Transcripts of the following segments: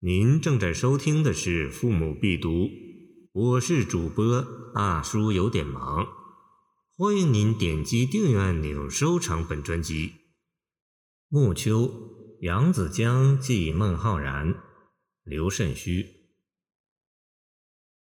您正在收听的是《父母必读》，我是主播大叔，有点忙。欢迎您点击订阅按钮，收藏本专辑。暮秋，扬子江寄孟浩然、刘慎虚。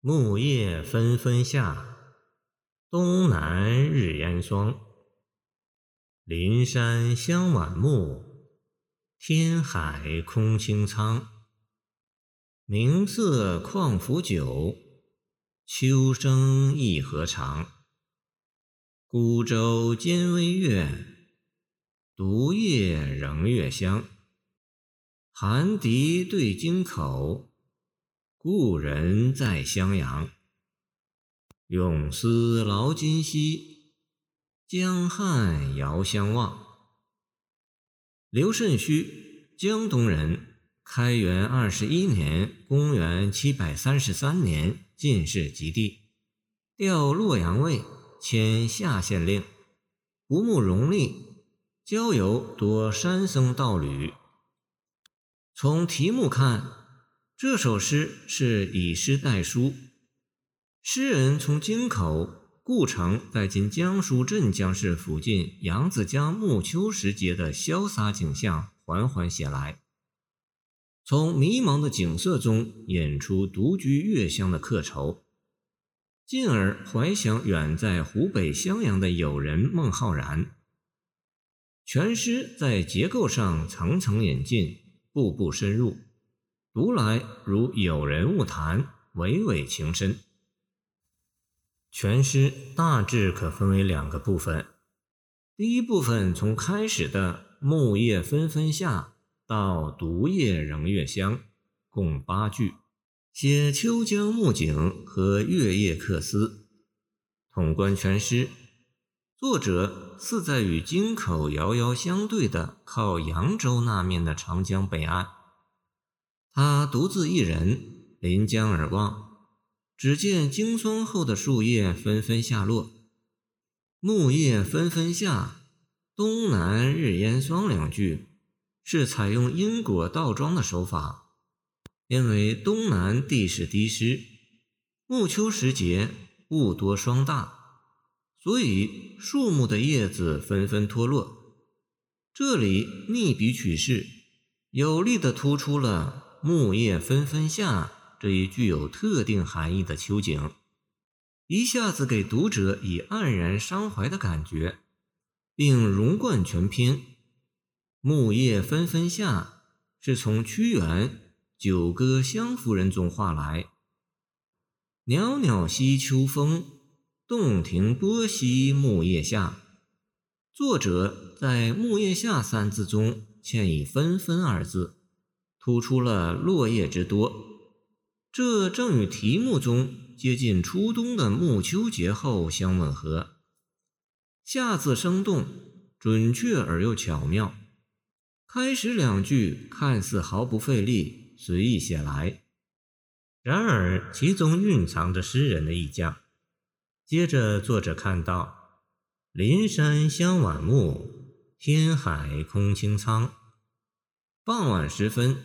木叶纷纷下，东南日烟霜。林山香晚暮，天海空清苍。明色况浮酒，秋声亦何长。孤舟兼微月，独夜仍月香。寒笛对京口，故人在襄阳。永思劳今夕，江汉遥相望。刘慎虚，江东人。开元二十一年（公元七百三十三年），进士及第，调洛阳尉，迁下县令。不慕荣利，交游多山僧道侣。从题目看，这首诗是以诗代书。诗人从京口故城，在今江苏镇江市附近扬子江暮秋时节的潇洒景象，缓缓写来。从迷茫的景色中演出独居月乡的客愁，进而怀想远在湖北襄阳的友人孟浩然。全诗在结构上层层演进，步步深入，读来如有人物谈，娓娓情深。全诗大致可分为两个部分，第一部分从开始的“木叶纷纷下”。到独夜仍月香，共八句，写秋江暮景和月夜客思。统观全诗，作者似在与京口遥遥相对的靠扬州那面的长江北岸。他独自一人临江而望，只见经霜后的树叶纷纷下落，木叶纷纷下，东南日烟霜两句。是采用因果倒装的手法，因为东南地势低湿，暮秋时节雾多霜大，所以树木的叶子纷纷脱落。这里逆笔取势，有力地突出了“木叶纷纷下”这一具有特定含义的秋景，一下子给读者以黯然伤怀的感觉，并融贯全篇。木叶纷纷下，是从屈原《九歌·湘夫人》中画来。袅袅兮秋风，洞庭波兮木叶下。作者在“木叶下”三字中嵌以“纷纷”二字，突出了落叶之多。这正与题目中接近初冬的暮秋节后相吻合。下字生动，准确而又巧妙。开始两句看似毫不费力，随意写来，然而其中蕴藏着诗人的意象。接着，作者看到“林山香晚暮，天海空清苍”。傍晚时分，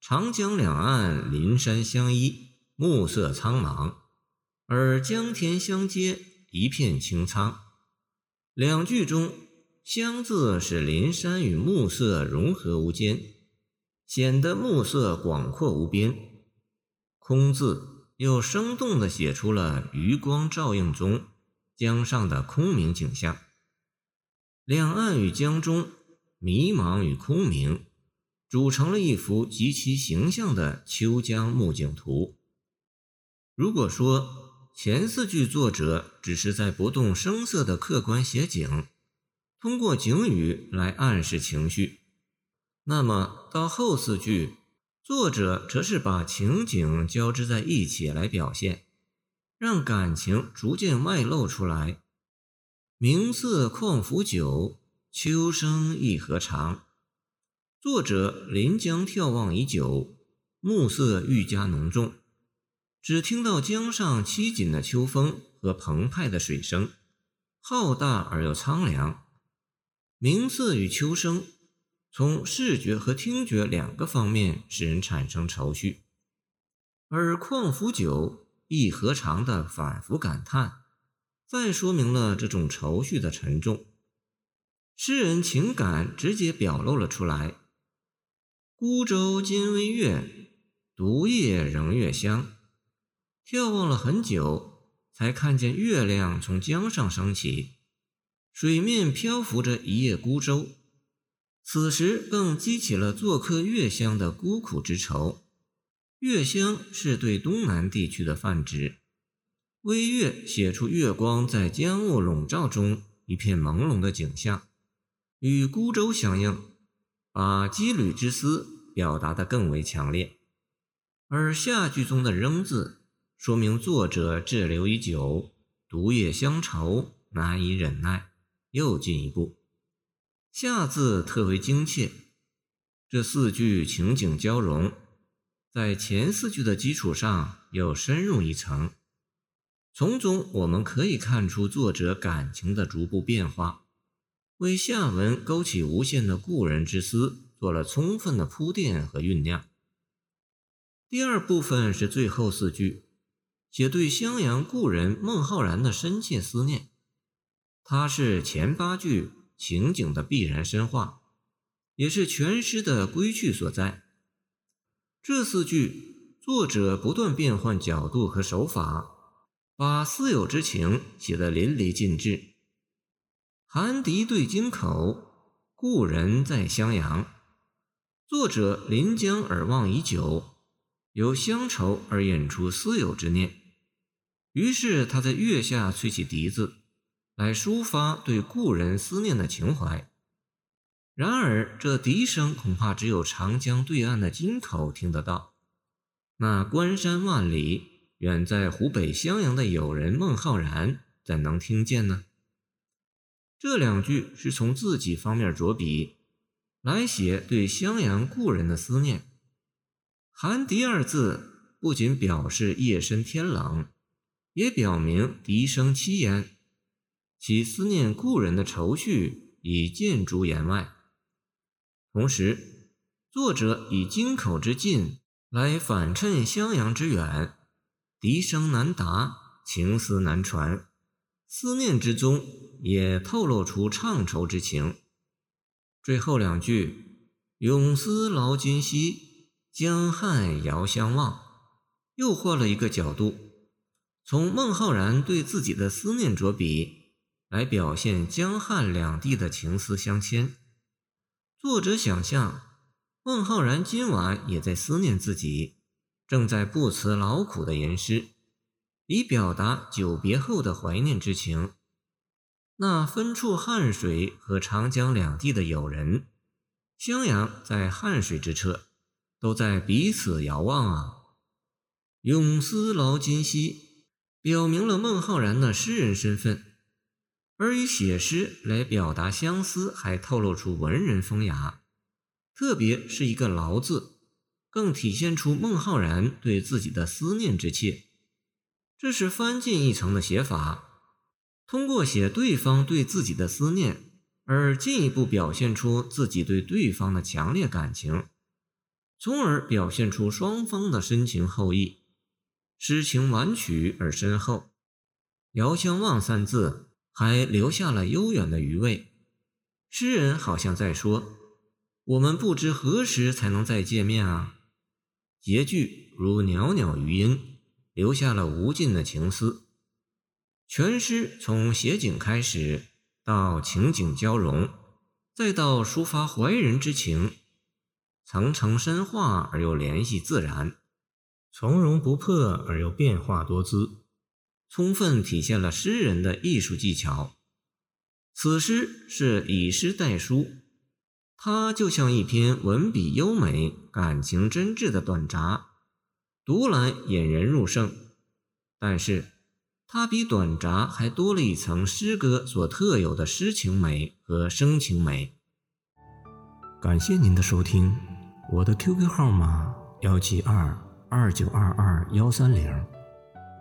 长江两岸林山相依，暮色苍茫，而江天相接，一片清苍。两句中。香字使林山与暮色融合无间，显得暮色广阔无边。空字又生动地写出了余光照映中江上的空明景象。两岸与江中，迷茫与空明，组成了一幅极其形象的秋江暮景图。如果说前四句作者只是在不动声色地客观写景，通过景语来暗示情绪，那么到后四句，作者则是把情景交织在一起来表现，让感情逐渐外露出来。明色况浮酒，秋声亦何长。作者临江眺望已久，暮色愈加浓重，只听到江上凄紧的秋风和澎湃的水声，浩大而又苍凉。明色与秋声，从视觉和听觉两个方面使人产生愁绪，而况福酒亦何尝的反复感叹，再说明了这种愁绪的沉重。诗人情感直接表露了出来：“孤舟今微月，独夜仍月香。”眺望了很久，才看见月亮从江上升起，水面漂浮着一叶孤舟。此时更激起了做客月乡的孤苦之愁。月乡是对东南地区的泛指。微月写出月光在江雾笼罩中一片朦胧的景象，与孤舟相应，把羁旅之思表达得更为强烈。而下句中的“仍”字。说明作者滞留已久，独夜乡愁，难以忍耐。又进一步，下字特为精切。这四句情景交融，在前四句的基础上又深入一层，从中我们可以看出作者感情的逐步变化，为下文勾起无限的故人之思做了充分的铺垫和酝酿。第二部分是最后四句。写对襄阳故人孟浩然的深切思念，它是前八句情景的必然深化，也是全诗的归趣所在。这四句，作者不断变换角度和手法，把思友之情写得淋漓尽致。寒笛对京口，故人在襄阳。作者临江而望已久，由乡愁而引出思友之念。于是他在月下吹起笛子，来抒发对故人思念的情怀。然而这笛声恐怕只有长江对岸的京口听得到，那关山万里远在湖北襄阳的友人孟浩然怎能听见呢？这两句是从自己方面着笔，来写对襄阳故人的思念。寒笛二字不仅表示夜深天冷。也表明笛声凄严，其思念故人的愁绪已见诸言外。同时，作者以京口之近来反衬襄阳之远，笛声难达，情思难传，思念之中也透露出怅愁之情。最后两句“永思劳今夕，江汉遥相望”，又换了一个角度。从孟浩然对自己的思念着笔，来表现江汉两地的情思相牵。作者想象孟浩然今晚也在思念自己，正在不辞劳苦的吟诗，以表达久别后的怀念之情。那分处汉水和长江两地的友人，襄阳在汉水之侧，都在彼此遥望啊。永思劳今夕。表明了孟浩然的诗人身份，而以写诗来表达相思，还透露出文人风雅。特别是一个“劳”字，更体现出孟浩然对自己的思念之切。这是翻进一层的写法，通过写对方对自己的思念，而进一步表现出自己对对方的强烈感情，从而表现出双方的深情厚谊。诗情婉曲而深厚，“遥相望”三字还留下了悠远的余味。诗人好像在说：“我们不知何时才能再见面啊！”结句如袅袅余音，留下了无尽的情思。全诗从写景开始，到情景交融，再到抒发怀人之情，层层深化而又联系自然。从容不迫而又变化多姿，充分体现了诗人的艺术技巧。此诗是以诗代书，它就像一篇文笔优美、感情真挚的短札，读来引人入胜。但是，它比短札还多了一层诗歌所特有的诗情美和声情美。感谢您的收听，我的 QQ 号码幺七二。二九二二幺三零，